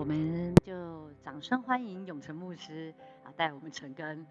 我们就掌声欢迎永成牧师啊，带我们成根。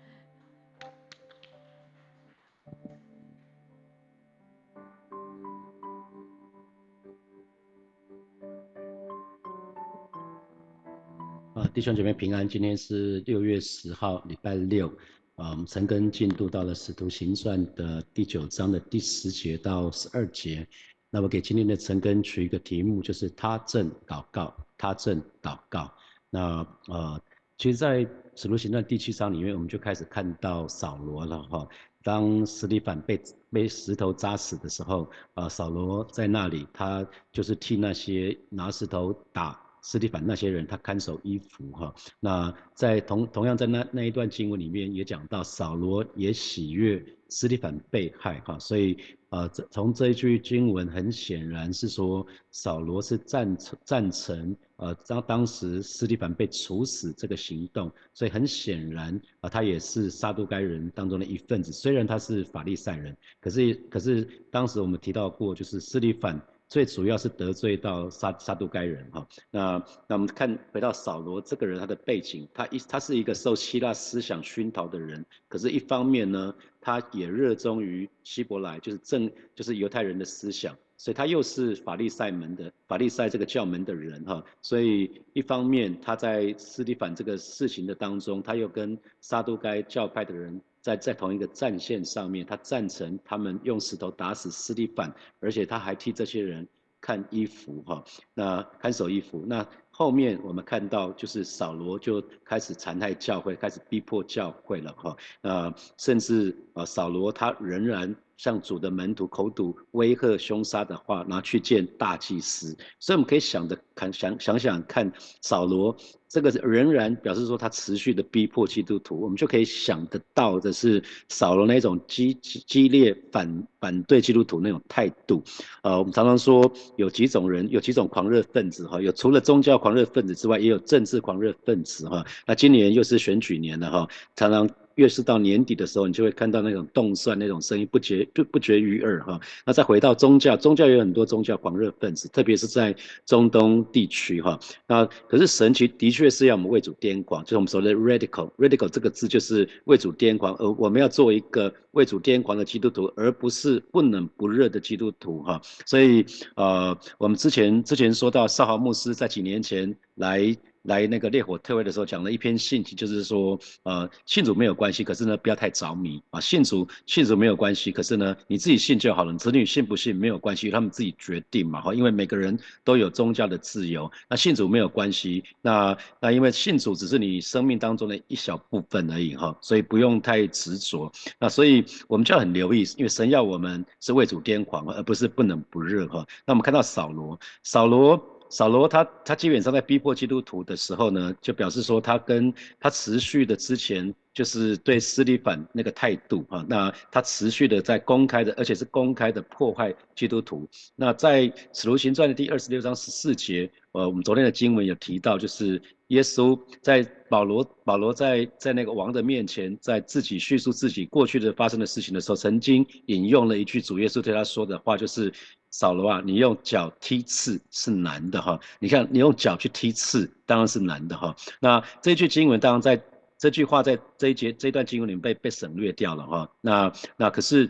啊，弟兄姐妹平安，今天是六月十号，礼拜六。啊，我们陈根进度到了使徒行传的第九章的第十节到十二节。那么给今天的陈根取一个题目，就是他正祷告，他正祷告。那呃，其实，在使徒行传第七章里面，我们就开始看到扫罗了哈。当斯蒂凡被被石头扎死的时候，啊，扫罗在那里，他就是替那些拿石头打。斯蒂凡那些人，他看守衣服哈。那在同同样在那那一段经文里面也讲到，扫罗也喜悦斯蒂凡被害哈。所以呃，从这一句经文很显然是说，扫罗是赞成赞成呃当当时斯蒂凡被处死这个行动。所以很显然啊，他也是杀都该人当中的一份子。虽然他是法利赛人，可是可是当时我们提到过，就是斯蒂凡。最主要是得罪到撒撒都该人哈，那那我们看回到扫罗这个人他的背景，他一他是一个受希腊思想熏陶的人，可是一方面呢，他也热衷于希伯来，就是正就是犹太人的思想，所以他又是法利赛门的法利赛这个教门的人哈，所以一方面他在斯蒂凡这个事情的当中，他又跟撒都该教派的人。在在同一个战线上面，他赞成他们用石头打死斯蒂凡，而且他还替这些人看衣服哈，那看守衣服。那后面我们看到就是扫罗就开始残害教会，开始逼迫教会了哈，那甚至啊扫罗他仍然。向主的门徒口吐威吓凶杀的话，拿去见大祭司。所以我们可以想着看想想想看，扫罗这个仍然表示说他持续的逼迫基督徒，我们就可以想得到的是扫罗那种激激烈反反对基督徒那种态度。呃，我们常常说有几种人，有几种狂热分子哈，有除了宗教狂热分子之外，也有政治狂热分子哈。那今年又是选举年了哈，常常。越是到年底的时候，你就会看到那种动算那种声音不绝不不绝于耳哈。那再回到宗教，宗教有很多宗教狂热分子，特别是在中东地区哈。那可是神其的确是要我们为主癫狂，就是我们说的 radical，radical 这个字就是为主癫狂，而我们要做一个为主癫狂的基督徒，而不是不冷不热的基督徒哈。所以呃，我们之前之前说到少豪牧师在几年前来。来那个烈火特会的时候，讲了一篇信息，就是说，呃，信主没有关系，可是呢，不要太着迷啊。信主信主没有关系，可是呢，你自己信就好了。子女信不信没有关系，他们自己决定嘛哈。因为每个人都有宗教的自由，那信主没有关系。那那因为信主只是你生命当中的一小部分而已哈，所以不用太执着。那所以我们就要很留意，因为神要我们是为主癫狂，而不是不冷不热哈。那我们看到扫罗，扫罗。扫罗他他基本上在逼迫基督徒的时候呢，就表示说他跟他持续的之前就是对斯利凡那个态度啊，那他持续的在公开的，而且是公开的破坏基督徒。那在使徒行传的第二十六章十四节，呃，我们昨天的经文有提到，就是耶稣在保罗保罗在在那个王的面前，在自己叙述自己过去的发生的事情的时候，曾经引用了一句主耶稣对他说的话，就是。扫罗啊，你用脚踢刺是难的哈。你看，你用脚去踢刺，当然是难的哈。那这句经文，当然在这句话在这一节这段经文里面被被省略掉了哈。那那可是，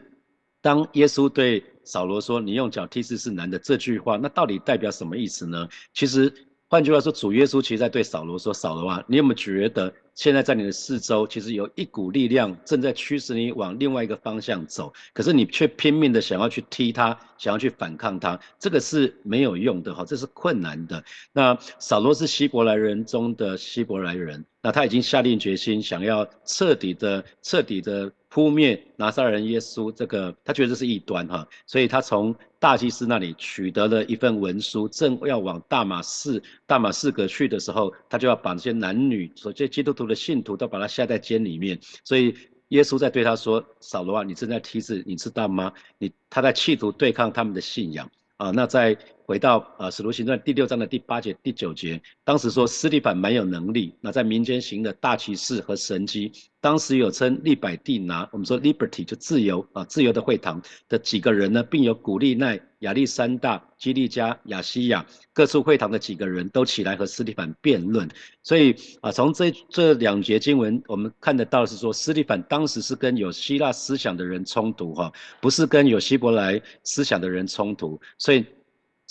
当耶稣对扫罗说你用脚踢刺是难的这句话，那到底代表什么意思呢？其实换句话说，主耶稣其实在对扫罗说：扫罗啊，你有没有觉得？现在在你的四周，其实有一股力量正在驱使你往另外一个方向走，可是你却拼命的想要去踢它，想要去反抗它，这个是没有用的哈，这是困难的。那扫罗是希伯来人中的希伯来人，那他已经下定决心，想要彻底的、彻底的。扑灭拿撒人耶稣，这个他觉得这是异端哈，所以他从大祭司那里取得了一份文书，正要往大马士大马士革去的时候，他就要把这些男女，所这基督徒的信徒都把他下在监里面。所以耶稣在对他说：“扫罗啊，你正在提示，你知道吗？你他在企图对抗他们的信仰啊。”那在回到呃《使徒行传》第六章的第八节、第九节，当时说斯蒂凡蛮有能力，那在民间行的大奇事和神迹，当时有称利百地拿，我们说 liberty 就自由啊，自由的会堂的几个人呢，并有古利奈、亚历山大、基利加、亚西亚各处会堂的几个人都起来和斯蒂凡辩论。所以啊，从这这两节经文，我们看得到是说，斯蒂凡当时是跟有希腊思想的人冲突哈，不是跟有希伯来思想的人冲突，所以。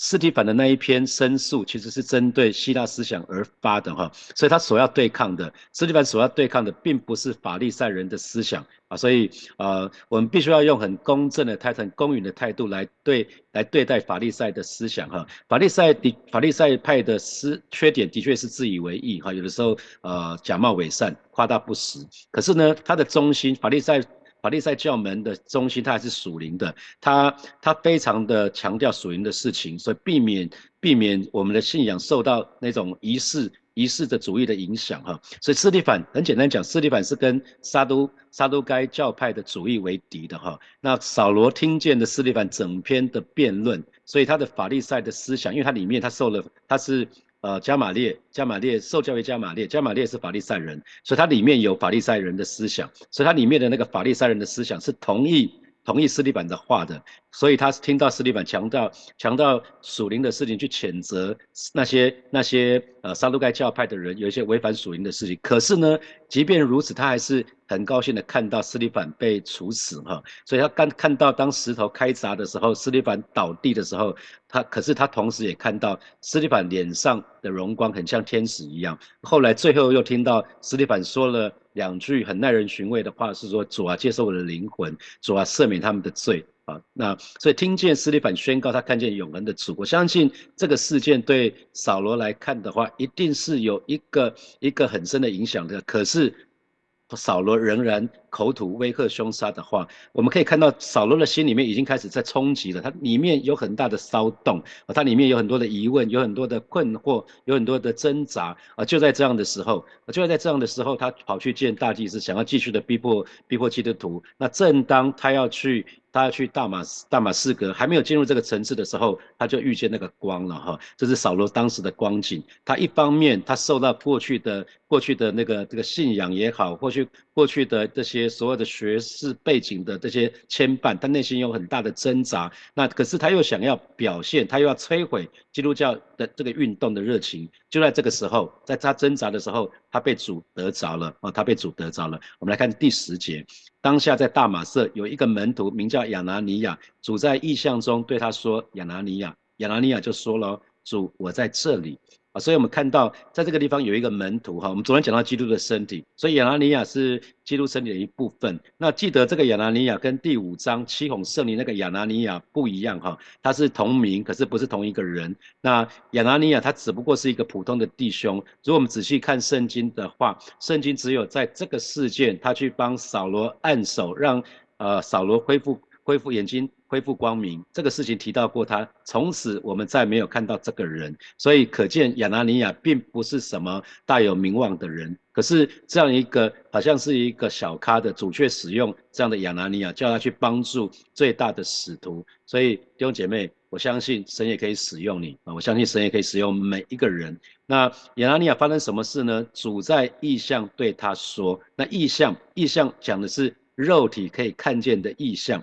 斯蒂凡的那一篇申诉，其实是针对希腊思想而发的哈，所以他所要对抗的，斯蒂凡所要对抗的，并不是法利赛人的思想啊，所以呃，我们必须要用很公正的态度、很公允的态度来对来对待法利赛的思想哈。法利赛的法利赛派的思缺点的确是自以为意哈，有的时候呃假冒伪善、夸大不实，可是呢，他的中心法利赛。法利赛教门的中心，它还是属灵的，它它非常的强调属灵的事情，所以避免避免我们的信仰受到那种仪式仪式的主义的影响哈。所以斯蒂凡很简单讲，斯蒂凡是跟撒都撒都该教派的主义为敌的哈。那扫罗听见的斯蒂凡整篇的辩论，所以他的法利赛的思想，因为他里面他受了他是。呃，加玛列，加玛列受教于加玛列，加玛列是法利赛人，所以它里面有法利赛人的思想，所以它里面的那个法利赛人的思想是同意同意斯利版的话的，所以他听到斯利版强调强调属灵的事情，去谴责那些那些呃撒都该教派的人有一些违反属灵的事情，可是呢，即便如此，他还是。很高兴的看到斯蒂凡被处死哈，所以他刚看到当石头开砸的时候，斯蒂凡倒地的时候，他可是他同时也看到斯蒂凡脸上的荣光很像天使一样。后来最后又听到斯蒂凡说了两句很耐人寻味的话，是说主啊接受我的灵魂，主啊赦免他们的罪啊。那所以听见斯蒂凡宣告他看见永恒的主，我相信这个事件对扫罗来看的话，一定是有一个一个很深的影响的。可是。扫罗仍然口吐威吓凶杀的话，我们可以看到扫罗的心里面已经开始在冲击了，他里面有很大的骚动啊，他里面有很多的疑问，有很多的困惑，有很多的挣扎啊。就在这样的时候，就在这样的时候，他跑去见大祭司，想要继续的逼迫逼迫基督徒。那正当他要去。他要去大马大马士革，还没有进入这个城市的时候，他就遇见那个光了哈。这是扫罗当时的光景。他一方面他受到过去的过去的那个这个信仰也好，过去过去的这些所有的学士背景的这些牵绊，他内心有很大的挣扎。那可是他又想要表现，他又要摧毁基督教的这个运动的热情。就在这个时候，在他挣扎的时候，他被主得着了啊！他被主得着了。我们来看第十节。当下在大马色有一个门徒，名叫亚拿尼亚。主在意象中对他说：“亚拿尼亚。”亚拿尼亚就说了：“主，我在这里。”啊所以，我们看到在这个地方有一个门徒哈。我们昨天讲到基督的身体，所以亚拿尼亚是基督身体的一部分。那记得这个亚拿尼亚跟第五章七孔圣灵那个亚拿尼亚不一样哈，他是同名，可是不是同一个人。那亚拿尼亚他只不过是一个普通的弟兄。如果我们仔细看圣经的话，圣经只有在这个事件，他去帮扫罗按手，让呃扫罗恢复恢复眼睛。恢复光明这个事情提到过他，从此我们再没有看到这个人，所以可见亚拿尼亚并不是什么大有名望的人。可是这样一个好像是一个小咖的主，却使用这样的亚拿尼亚，叫他去帮助最大的使徒。所以弟兄姐妹，我相信神也可以使用你啊！我相信神也可以使用每一个人。那亚拿尼亚发生什么事呢？主在意象对他说，那意象意象讲的是肉体可以看见的意象。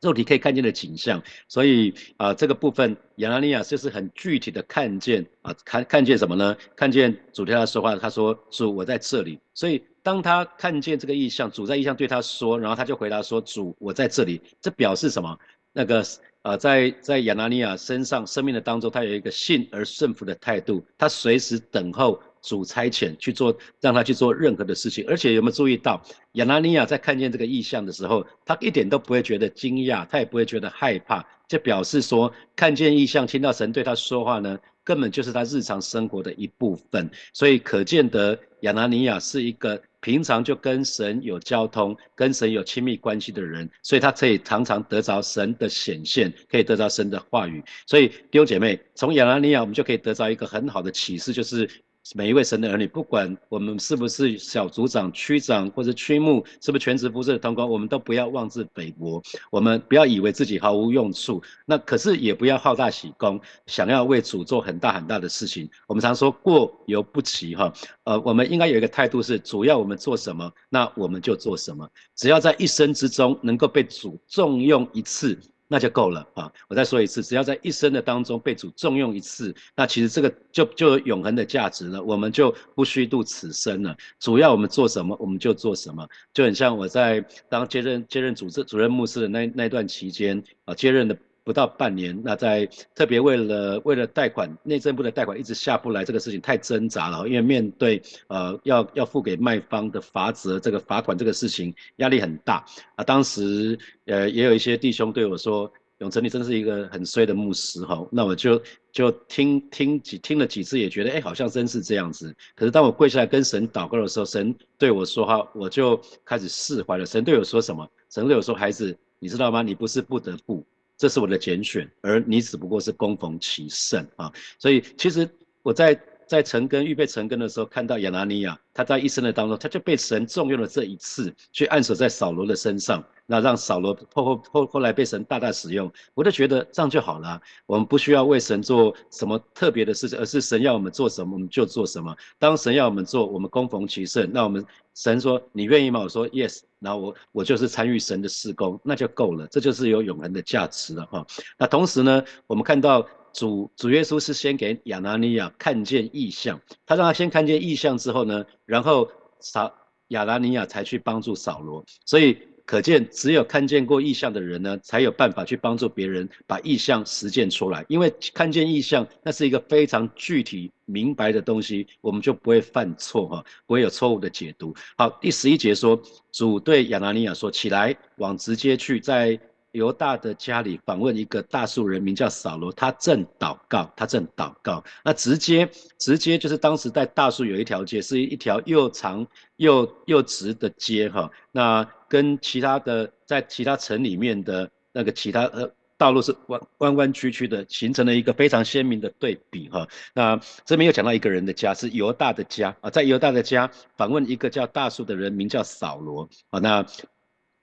肉体可以看见的景象，所以啊，这个部分亚拿尼亚就是很具体的看见啊，看看见什么呢？看见主对他说话，他说主我在这里。所以当他看见这个意象，主在意象对他说，然后他就回答说主我在这里。这表示什么？那个呃，在在亚拿尼亚身上生命的当中，他有一个信而顺服的态度，他随时等候。主差遣去做，让他去做任何的事情，而且有没有注意到亚拿尼亚在看见这个意象的时候，他一点都不会觉得惊讶，他也不会觉得害怕，就表示说看见意象，听到神对他说话呢，根本就是他日常生活的一部分。所以可见得亚拿尼亚是一个平常就跟神有交通、跟神有亲密关系的人，所以他可以常常得着神的显现，可以得着神的话语。所以弟兄姐妹，从亚拿尼亚我们就可以得着一个很好的启示，就是。每一位神的儿女，不管我们是不是小组长、区长或者区牧，是不是全职服侍的同工，我们都不要妄自菲薄，我们不要以为自己毫无用处。那可是也不要好大喜功，想要为主做很大很大的事情。我们常说过犹不及哈，呃，我们应该有一个态度是，主要我们做什么，那我们就做什么。只要在一生之中能够被主重用一次。那就够了啊！我再说一次，只要在一生的当中被主重用一次，那其实这个就就有永恒的价值了。我们就不虚度此生了。主要我们做什么，我们就做什么，就很像我在当接任接任主治主任牧师的那那段期间啊，接任的。不到半年，那在特别为了为了贷款，内政部的贷款一直下不来，这个事情太挣扎了，因为面对呃要要付给卖方的罚则，这个罚款这个事情压力很大啊。当时呃也有一些弟兄对我说，永成你真是一个很衰的牧师哈。那我就就听听几听了几次，也觉得哎好像真是这样子。可是当我跪下来跟神祷告的时候，神对我说话，我就开始释怀了。神对我说什么？神对我说，孩子，你知道吗？你不是不得不。这是我的拣选，而你只不过是供逢其盛啊！所以其实我在在成根预备成根的时候，看到亚拿尼亚，他在一生的当中，他就被神重用了这一次，去按手在扫罗的身上。那让扫罗后后后后来被神大大使用，我就觉得这样就好了。我们不需要为神做什么特别的事情，而是神要我们做什么，我们就做什么。当神要我们做，我们攻逢其胜。那我们神说你愿意吗？我说 yes。然后我我就是参与神的事工，那就够了。这就是有永恒的价值了哈。那同时呢，我们看到主主耶稣是先给亚拿尼亚看见异象，他让他先看见异象之后呢，然后扫亚拿尼亚才去帮助扫罗，所以。可见，只有看见过异象的人呢，才有办法去帮助别人把异象实践出来。因为看见异象，那是一个非常具体、明白的东西，我们就不会犯错哈，不会有错误的解读。好，第十一节说，主对亚拿尼亚说：“起来，往直接去，在。”犹大的家里访问一个大树人，名叫扫罗，他正祷告，他正祷告。那直接直接就是当时在大树有一条街，是一条又长又又直的街哈。那跟其他的在其他城里面的那个其他呃道路是弯弯弯曲曲的，形成了一个非常鲜明的对比哈。那这边又讲到一个人的家是犹大的家啊，在犹大的家访问一个叫大树的人，名叫扫罗啊。那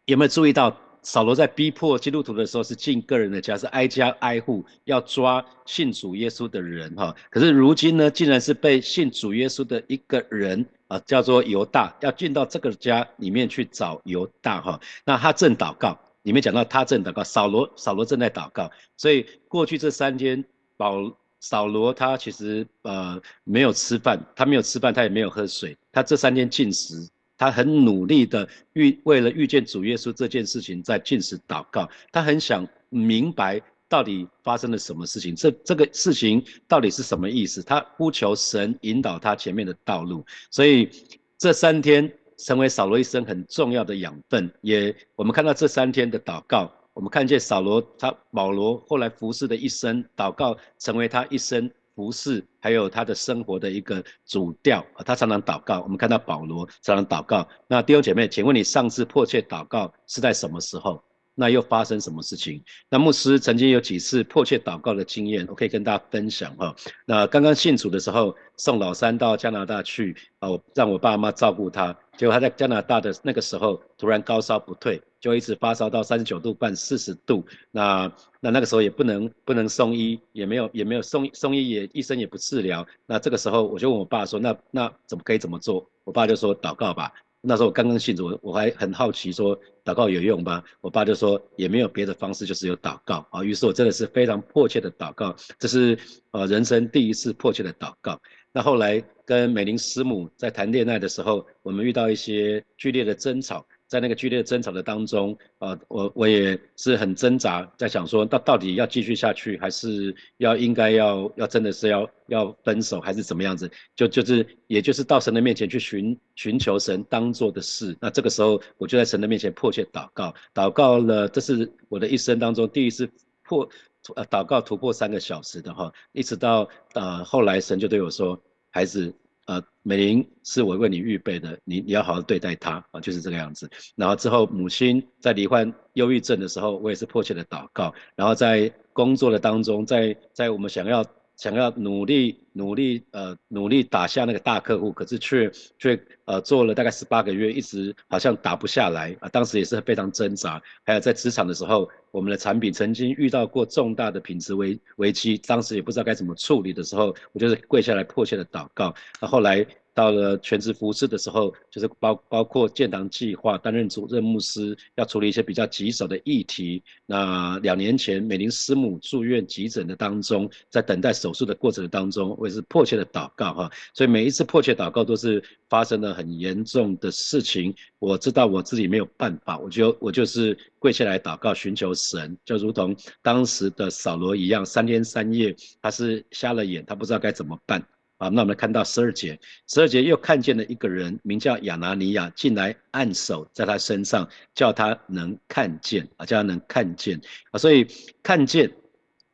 有没有注意到？扫罗在逼迫基督徒的时候，是进个人的家，是挨家挨户要抓信主耶稣的人哈。可是如今呢，竟然是被信主耶稣的一个人啊，叫做犹大，要进到这个家里面去找犹大哈。那他正祷告，里面讲到他正祷告，扫罗扫罗正在祷告。所以过去这三天，保扫罗他其实呃没有吃饭，他没有吃饭，他也没有喝水，他这三天禁食。他很努力的遇为了遇见主耶稣这件事情在进食祷告，他很想明白到底发生了什么事情，这这个事情到底是什么意思？他呼求神引导他前面的道路，所以这三天成为扫罗一生很重要的养分。也我们看到这三天的祷告，我们看见扫罗他保罗后来服侍的一生祷告，成为他一生。服饰，还有他的生活的一个主调，他常常祷告。我们看到保罗常常祷告。那弟兄姐妹，请问你上次迫切祷告是在什么时候？那又发生什么事情？那牧师曾经有几次迫切祷告的经验，我可以跟大家分享哈。那刚刚信主的时候，送老三到加拿大去啊，让我爸妈照顾他。结果他在加拿大的那个时候，突然高烧不退，就一直发烧到三十九度半、四十度。那那那个时候也不能不能送医，也没有也没有送送医，也医生也不治疗。那这个时候我就问我爸说，那那怎么可以怎么做？我爸就说祷告吧。那时候我刚刚信主，我还很好奇，说祷告有用吗？我爸就说也没有别的方式，就是有祷告啊。于是我真的是非常迫切的祷告，这是呃人生第一次迫切的祷告。那后来跟美玲师母在谈恋爱的时候，我们遇到一些剧烈的争吵。在那个剧烈争吵的当中，啊，我我也是很挣扎，在想说，到到底要继续下去，还是要应该要要真的是要要分手，还是怎么样子？就就是也就是到神的面前去寻寻求神当做的事。那这个时候，我就在神的面前迫切祷告，祷告了，这是我的一生当中第一次破呃祷告突破三个小时的哈，一直到呃后来神就对我说，孩子。呃，美玲是我为你预备的，你你要好好对待她啊，就是这个样子。然后之后母亲在罹患忧郁症的时候，我也是迫切的祷告。然后在工作的当中，在在我们想要想要努力努力呃努力打下那个大客户，可是却却呃做了大概十八个月，一直好像打不下来啊。当时也是非常挣扎。还有在职场的时候，我们的产品曾经遇到过重大的品质危危机，当时也不知道该怎么处理的时候，我就是跪下来迫切的祷告。那后来。到了全职服侍的时候，就是包包括建堂计划，担任主任牧师，要处理一些比较棘手的议题。那两年前，美玲师母住院急诊的当中，在等待手术的过程当中，我也是迫切的祷告哈。所以每一次迫切祷告都是发生了很严重的事情。我知道我自己没有办法，我就我就是跪下来祷告，寻求神，就如同当时的扫罗一样，三天三夜他是瞎了眼，他不知道该怎么办。啊，那我们看到十二节，十二节又看见了一个人，名叫亚拿尼亚，进来按手在他身上，叫他能看见啊，叫他能看见啊，所以看见，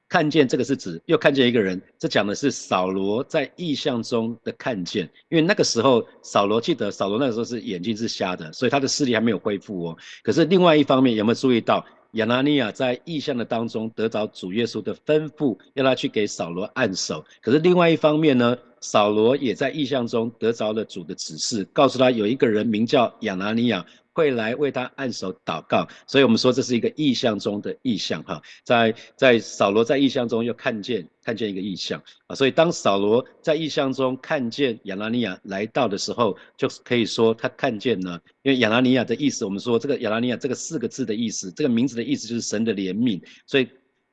看见这个是指又看见一个人，这讲的是扫罗在意象中的看见，因为那个时候扫罗记得扫罗那个时候是眼睛是瞎的，所以他的视力还没有恢复哦。可是另外一方面有没有注意到？亚拿尼亚在意象的当中得着主耶稣的吩咐，要他去给扫罗按手。可是另外一方面呢，扫罗也在意象中得着了主的指示，告诉他有一个人名叫亚拿尼亚。会来为他按手祷告，所以我们说这是一个意象中的意象哈，在在扫罗在意象中又看见看见一个意象。啊，所以当扫罗在意象中看见亚拿尼亚来到的时候，就可以说他看见了，因为亚拿尼亚的意思，我们说这个亚拿尼亚这个四个字的意思，这个名字的意思就是神的怜悯，所以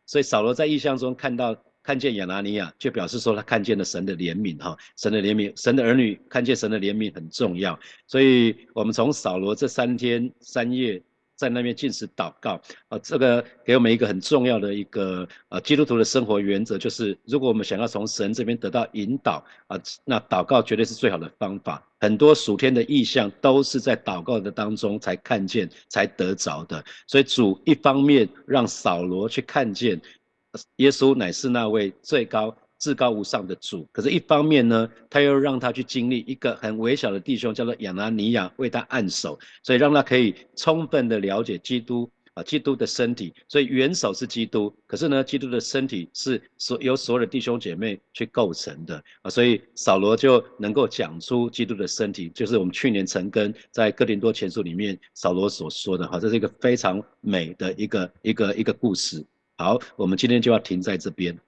所以扫罗在意象中看到。看见亚拿尼亚，就表示说他看见了神的怜悯，哈，神的怜悯，神的儿女看见神的怜悯很重要。所以，我们从扫罗这三天三夜在那边进食祷告，啊，这个给我们一个很重要的一个呃基督徒的生活原则，就是如果我们想要从神这边得到引导啊，那祷告绝对是最好的方法。很多属天的意象都是在祷告的当中才看见、才得着的。所以主一方面让扫罗去看见。耶稣乃是那位最高、至高无上的主。可是，一方面呢，他又让他去经历一个很微小的弟兄，叫做亚拿尼亚，为他按手，所以让他可以充分的了解基督啊，基督的身体。所以元首是基督，可是呢，基督的身体是所由所有的弟兄姐妹去构成的啊。所以扫罗就能够讲出基督的身体，就是我们去年陈根在哥林多前书里面扫罗所说的哈，这是一个非常美的一个一个一个故事。好，我们今天就要停在这边。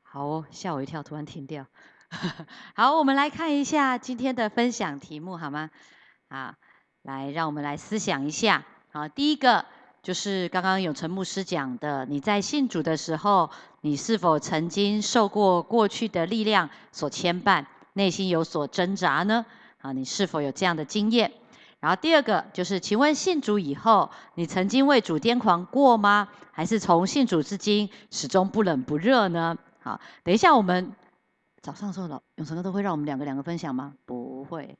好，哦，吓我一跳，突然停掉。好，我们来看一下今天的分享题目，好吗？啊，来，让我们来思想一下。好，第一个。就是刚刚永成牧师讲的，你在信主的时候，你是否曾经受过过去的力量所牵绊，内心有所挣扎呢？啊，你是否有这样的经验？然后第二个就是，请问信主以后，你曾经为主癫狂过吗？还是从信主至今始终不冷不热呢？好，等一下我们早上时候永成哥都会让我们两个两个分享吗？不会。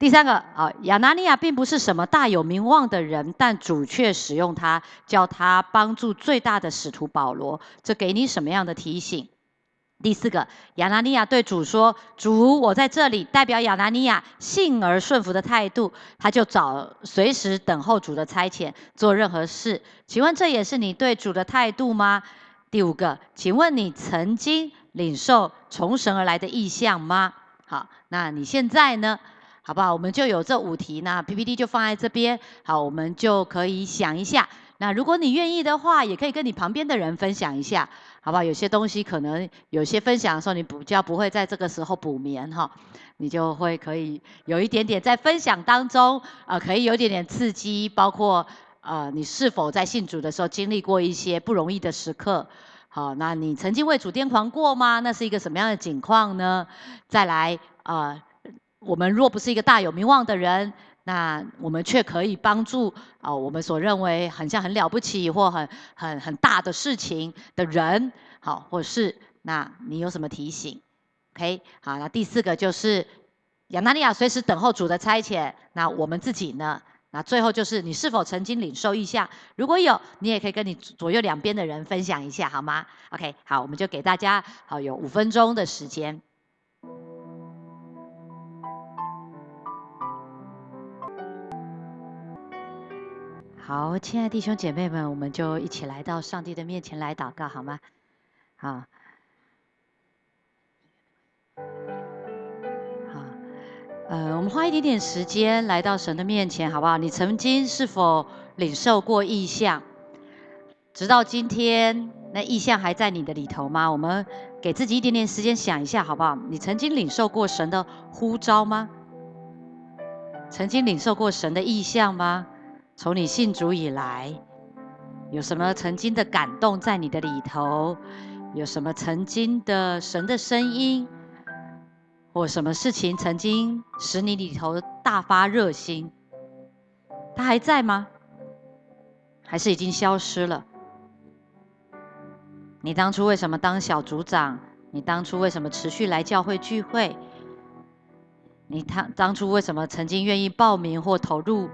第三个啊，亚拿尼亚并不是什么大有名望的人，但主却使用他，叫他帮助最大的使徒保罗。这给你什么样的提醒？第四个，亚拿尼亚对主说：“主，我在这里。”代表亚拿尼亚信而顺服的态度，他就找随时等候主的差遣，做任何事。请问这也是你对主的态度吗？第五个，请问你曾经领受从神而来的意象吗？好，那你现在呢？好不好？我们就有这五题，那 PPT 就放在这边。好，我们就可以想一下。那如果你愿意的话，也可以跟你旁边的人分享一下，好不好？有些东西可能有些分享的时候，你比较不会在这个时候补眠哈，你就会可以有一点点在分享当中，呃，可以有点点刺激，包括呃，你是否在信主的时候经历过一些不容易的时刻？好，那你曾经为主癫狂过吗？那是一个什么样的境况呢？再来，呃。我们若不是一个大有名望的人，那我们却可以帮助啊，我们所认为很像很了不起或很很很大的事情的人，好，或是那你有什么提醒？OK，好，那第四个就是亚纳利亚随时等候主的差遣，那我们自己呢？那最后就是你是否曾经领受意象？如果有，你也可以跟你左右两边的人分享一下，好吗？OK，好，我们就给大家好有五分钟的时间。好，亲爱的弟兄姐妹们，我们就一起来到上帝的面前来祷告，好吗？好，好，呃，我们花一点点时间来到神的面前，好不好？你曾经是否领受过意象？直到今天，那意象还在你的里头吗？我们给自己一点点时间想一下，好不好？你曾经领受过神的呼召吗？曾经领受过神的意象吗？从你信主以来，有什么曾经的感动在你的里头？有什么曾经的神的声音，或什么事情曾经使你里头大发热心？他还在吗？还是已经消失了？你当初为什么当小组长？你当初为什么持续来教会聚会？你当当初为什么曾经愿意报名或投入？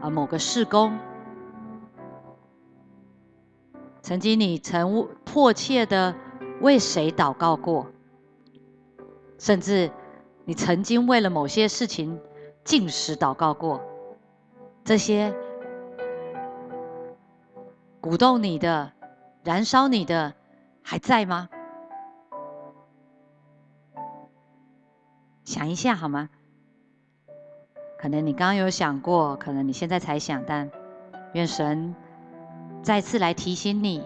啊，某个事工，曾经你曾迫切的为谁祷告过？甚至你曾经为了某些事情进食祷告过？这些鼓动你的、燃烧你的，还在吗？想一下好吗？可能你刚刚有想过，可能你现在才想，但愿神再次来提醒你，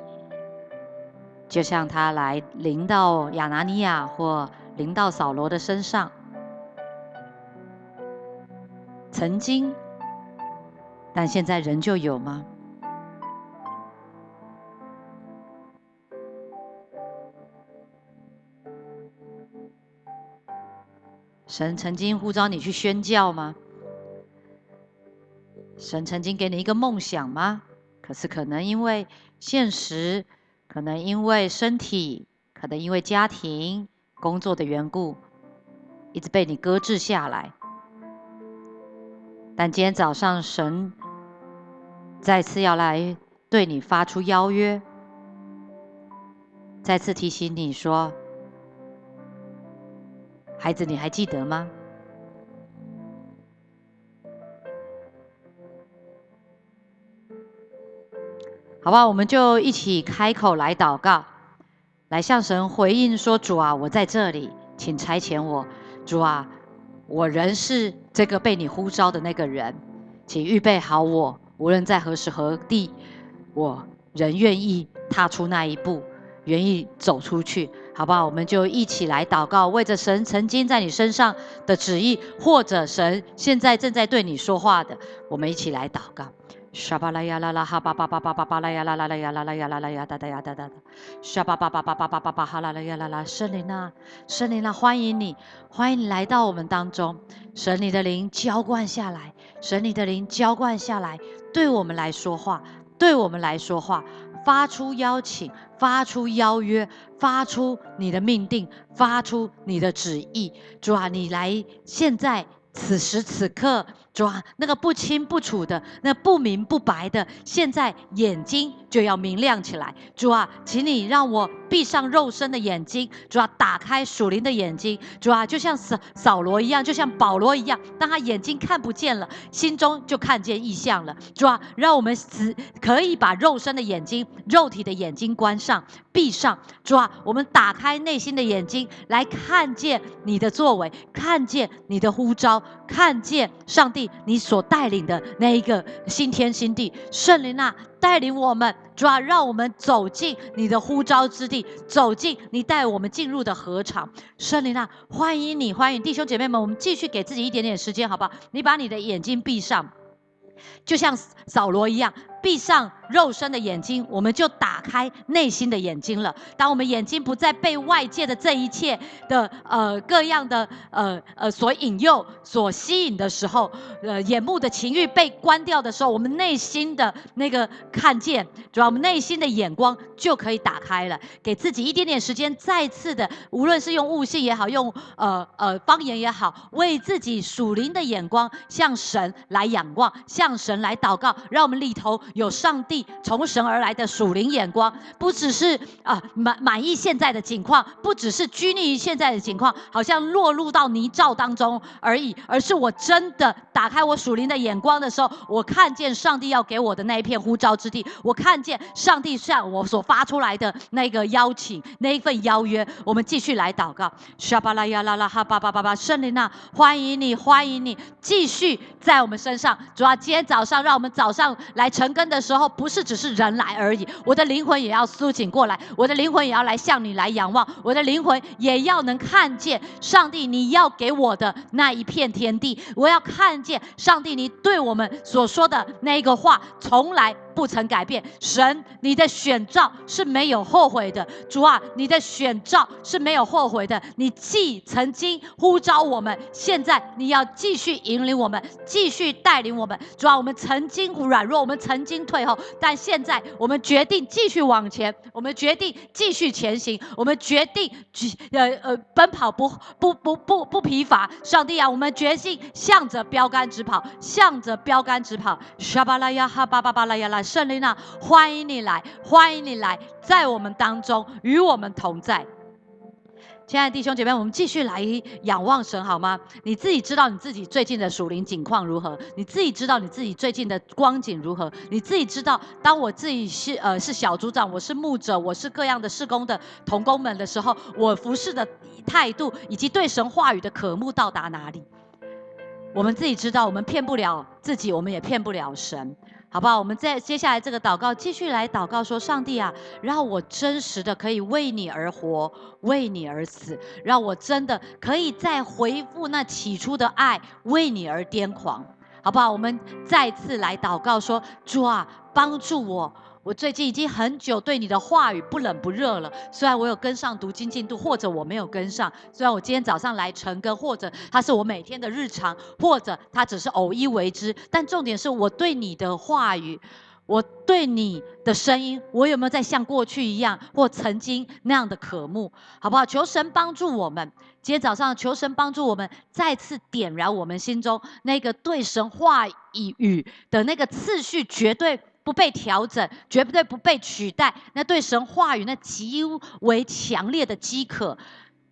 就像他来临到亚拿尼亚或临到扫罗的身上，曾经，但现在仍旧有吗？神曾经呼召你去宣教吗？神曾经给你一个梦想吗？可是可能因为现实，可能因为身体，可能因为家庭、工作的缘故，一直被你搁置下来。但今天早上，神再次要来对你发出邀约，再次提醒你说：“孩子，你还记得吗？”好吧，我们就一起开口来祷告，来向神回应说：“主啊，我在这里，请差遣我。主啊，我仍是这个被你呼召的那个人，请预备好我，无论在何时何地，我仍愿意踏出那一步，愿意走出去。好不好？我们就一起来祷告，为着神曾经在你身上的旨意，或者神现在正在对你说话的，我们一起来祷告。”沙巴拉呀啦啦哈巴巴巴巴巴巴拉呀啦啦啦呀啦啦呀啦啦呀哒哒呀哒哒哒，沙巴巴巴巴巴巴巴哈啦啦呀啦啦，圣灵啊，圣灵啊，欢迎你，欢迎你来到我们当中，神你的灵浇灌下来，神你的灵浇灌下来，对我们来说话，对我们来说话，发出邀请，发出邀约，发出你的命定，发出你的旨意，主啊，你来，现在。此时此刻，主啊，那个不清不楚的，那不明不白的，现在眼睛就要明亮起来。主啊，请你让我闭上肉身的眼睛，主啊，打开属灵的眼睛。主啊，就像扫扫罗一样，就像保罗一样，当他眼睛看不见了，心中就看见异象了。主啊，让我们只可以把肉身的眼睛、肉体的眼睛关上、闭上。主啊，我们打开内心的眼睛，来看见你的作为，看见你的呼召。看见上帝你所带领的那一个新天新地，圣灵啊，带领我们，主啊让我们走进你的呼召之地，走进你带我们进入的合场。圣灵啊，欢迎你，欢迎弟兄姐妹们，我们继续给自己一点点时间，好不好？你把你的眼睛闭上，就像扫罗一样。闭上肉身的眼睛，我们就打开内心的眼睛了。当我们眼睛不再被外界的这一切的呃各样的呃呃所引诱、所吸引的时候，呃眼目的情欲被关掉的时候，我们内心的那个看见，主要我们内心的眼光就可以打开了。给自己一点点时间，再次的，无论是用悟性也好，用呃呃方言也好，为自己属灵的眼光向神来仰望，向神来祷告，让我们里头有上帝从神而来的属灵眼光，不只是啊满满意现在的境况，不只是拘泥于现在的境况，好像落入到泥沼当中而已，而是我真的打开我属灵的眼光的时候，我看见上帝要给我的那一片呼召之地，我看见上帝向我所发出来的那个邀请，那一份邀约，我们继续来祷告。沙巴拉呀啦啦哈巴巴巴巴，圣灵啊，欢迎你，欢迎你，继续在我们身上。主要今天早上，让我们早上来晨更的时候，不是只是人来而已，我的灵魂也要苏醒过来，我的灵魂也要来向你来仰望，我的灵魂也要能看见上帝你要给我的那一片天地，我要看见上帝你对我们所说的那个话，从来。不曾改变，神，你的选召是没有后悔的。主啊，你的选召是没有后悔的。你既曾经呼召我们，现在你要继续引领我们，继续带领我们。主啊，我们曾经软弱，我们曾经退后，但现在我们决定继续往前，我们决定继续前行，我们决定呃呃奔跑不不不不不疲乏。上帝啊，我们决心向着标杆直跑，向着标杆直跑。沙巴拉呀哈巴巴巴拉呀拉。圣灵啊，欢迎你来，欢迎你来，在我们当中与我们同在。亲爱的弟兄姐妹，我们继续来仰望神好吗？你自己知道你自己最近的属灵景况如何？你自己知道你自己最近的光景如何？你自己知道，当我自己是呃是小组长，我是牧者，我是各样的事工的同工们的时候，我服侍的态度以及对神话语的渴慕到达哪里？我们自己知道，我们骗不了自己，我们也骗不了神。好不好？我们再接下来这个祷告，继续来祷告说：上帝啊，让我真实的可以为你而活，为你而死，让我真的可以再回复那起初的爱，为你而癫狂，好不好？我们再次来祷告说：主啊，帮助我。我最近已经很久对你的话语不冷不热了。虽然我有跟上读经进度，或者我没有跟上；虽然我今天早上来晨更，或者它是我每天的日常，或者它只是偶一为之。但重点是我对你的话语，我对你的声音，我有没有在像过去一样，或曾经那样的渴慕？好不好？求神帮助我们。今天早上，求神帮助我们，再次点燃我们心中那个对神话语的那个次序，绝对。不被调整，绝对不被取代。那对神话语那极为强烈的饥渴，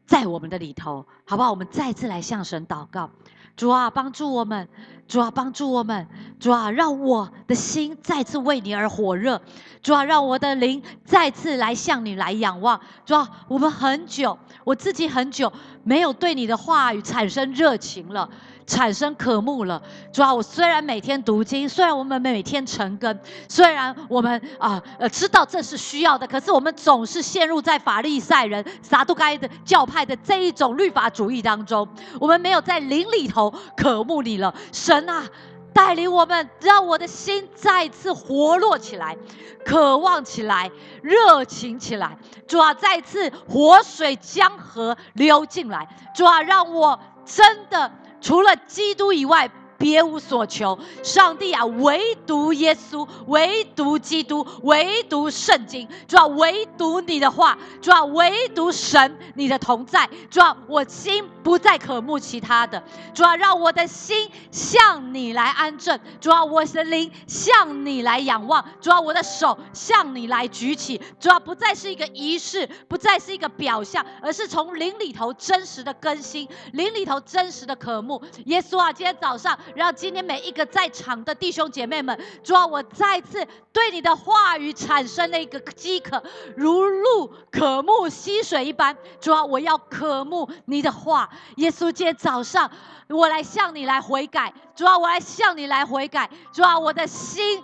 在我们的里头，好不好？我们再次来向神祷告，主啊，帮助我们，主啊，帮助我们，主啊，让我的心再次为你而火热，主啊，让我的灵再次来向你来仰望，主啊，我们很久，我自己很久没有对你的话语产生热情了。产生渴慕了，主啊，我虽然每天读经，虽然我们每天成根，虽然我们啊呃知道这是需要的，可是我们总是陷入在法利赛人、撒都该的教派的这一种律法主义当中，我们没有在灵里头渴慕你了。神啊，带领我们，让我的心再次活络起来，渴望起来，热情起来。主啊，再次活水江河流进来。主啊，让我真的。除了基督以外。别无所求，上帝啊，唯独耶稣，唯独基督，唯独圣经，主要唯独你的话，主要唯独神你的同在，主要我心不再渴慕其他的，主要让我的心向你来安正，主要我的灵向你来仰望，主要我的手向你来举起，主要不再是一个仪式，不再是一个表象，而是从灵里头真实的更新，灵里头真实的渴慕。耶稣啊，今天早上。让今天每一个在场的弟兄姐妹们，主啊，我再次对你的话语产生了一个饥渴，如鹿渴慕溪水一般。主啊，我要渴慕你的话。耶稣，今天早上我来向你来悔改。主啊，我来向你来悔改。主啊，我的心。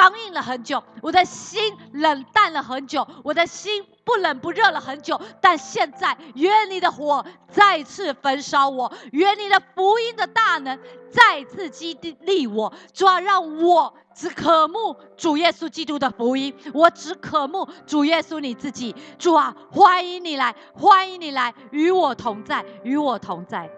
刚硬了很久，我的心冷淡了很久，我的心不冷不热了很久。但现在，愿你的火再次焚烧我，愿你的福音的大能再次激励我。主啊，让我只渴慕主耶稣基督的福音，我只渴慕主耶稣你自己。主啊，欢迎你来，欢迎你来，与我同在，与我同在。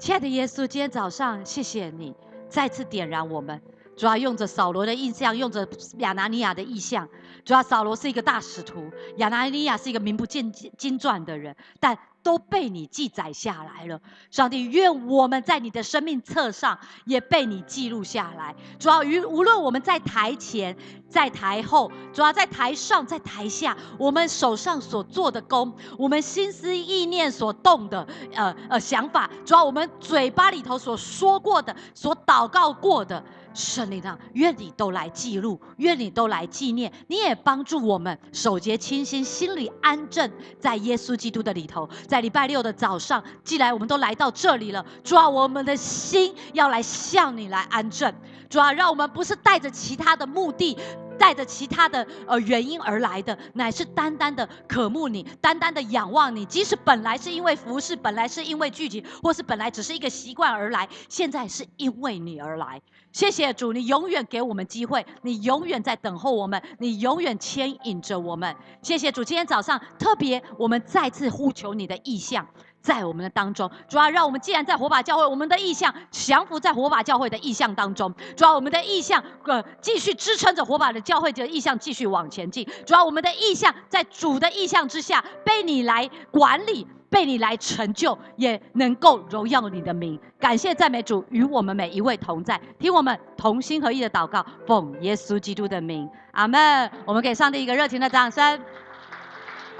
亲爱的耶稣，今天早上谢谢你再次点燃我们。主要用着扫罗的印象，用着亚拿尼亚的意象。主要扫罗是一个大使徒，亚拿尼亚是一个名不见经传的人，但。都被你记载下来了，上帝愿我们在你的生命册上也被你记录下来。主要于无论我们在台前、在台后，主要在台上、在台下，我们手上所做的功，我们心思意念所动的，呃呃想法，主要我们嘴巴里头所说过的、所祷告过的，圣灵啊，愿你都来记录，愿你都来纪念。你也帮助我们守节清心，心里安正，在耶稣基督的里头。在礼拜六的早上，既然我们都来到这里了，主啊，我们的心要来向你来安正。主啊，让我们不是带着其他的目的，带着其他的呃原因而来的，乃是单单的渴慕你，单单的仰望你。即使本来是因为服侍，本来是因为聚集，或是本来只是一个习惯而来，现在是因为你而来。谢谢主，你永远给我们机会，你永远在等候我们，你永远牵引着我们。谢谢主，今天早上特别，我们再次呼求你的意向在我们的当中。主要让我们既然在火把教会，我们的意向降服在火把教会的意向当中。主要我们的意向呃继续支撑着火把的教会的意向继续往前进。主要我们的意向在主的意向之下被你来管理。被你来成就，也能够荣耀你的名。感谢赞美主，与我们每一位同在。听我们同心合意的祷告，奉耶稣基督的名，阿门。我们给上帝一个热情的掌声。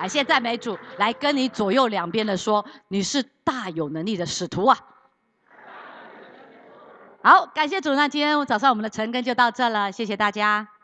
感谢赞美主，来跟你左右两边的说，你是大有能力的使徒啊。好，感谢主。那今天早上我们的晨更就到这了，谢谢大家。